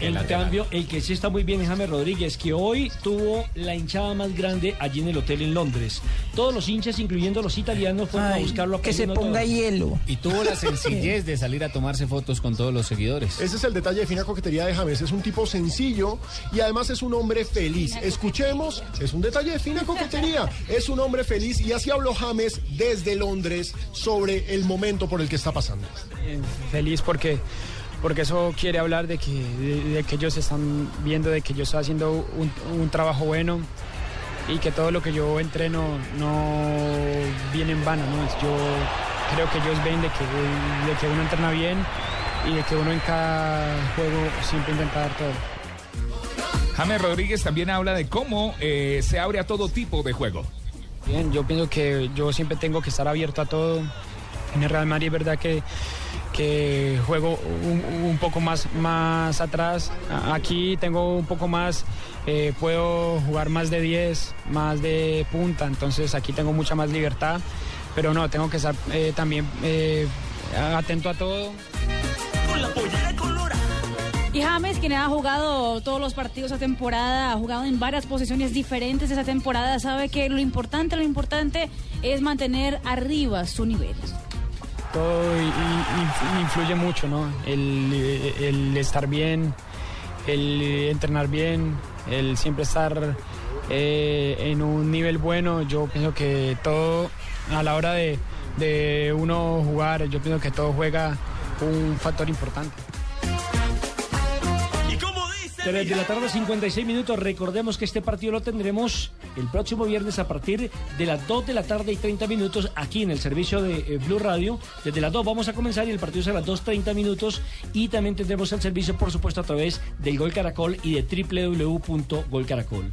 En cambio, el que sí está muy bien es James Rodríguez, que hoy tuvo la hinchada más grande allí en el hotel en Londres. Todos los hinchas, incluyendo los italianos, fueron a buscarlo. a Que se ponga hielo. Y tuvo la sencillez de salir a tomarse fotos con todos los seguidores. Ese es el detalle de fina coquetería de James. Es un tipo sencillo y además es un hombre feliz. Escuchemos, es un detalle de fina coquetería. Es un hombre feliz y así habló James desde Londres sobre el momento por el que está pasando. Eh, feliz porque porque eso quiere hablar de que, de, de que ellos están viendo de que yo estoy haciendo un, un trabajo bueno y que todo lo que yo entreno no viene en vano. ¿no? Yo creo que ellos ven de que, de que uno entrena bien y de que uno en cada juego siempre intenta dar todo. James Rodríguez también habla de cómo eh, se abre a todo tipo de juego. Bien, yo pienso que yo siempre tengo que estar abierto a todo. En el Real Madrid es verdad que, que juego un, un poco más, más atrás. Aquí tengo un poco más, eh, puedo jugar más de 10, más de punta, entonces aquí tengo mucha más libertad. Pero no, tengo que estar eh, también eh, atento a todo. Y James, quien ha jugado todos los partidos esta temporada, ha jugado en varias posiciones diferentes esta temporada, sabe que lo importante, lo importante es mantener arriba su nivel. Todo influye mucho, ¿no? El, estar bien, el entrenar bien, el siempre estar eh, en un nivel bueno. Yo pienso que todo, a la hora de uno jugar, yo pienso que todo juega un factor importante. 3 de la tarde, 56 minutos. Recordemos que este partido lo tendremos el próximo viernes a partir de las 2 de la tarde y 30 minutos aquí en el servicio de eh, Blue Radio. Desde las 2 vamos a comenzar y el partido será a las 2.30 minutos. Y también tendremos el servicio, por supuesto, a través del Gol Caracol y de www.golcaracol.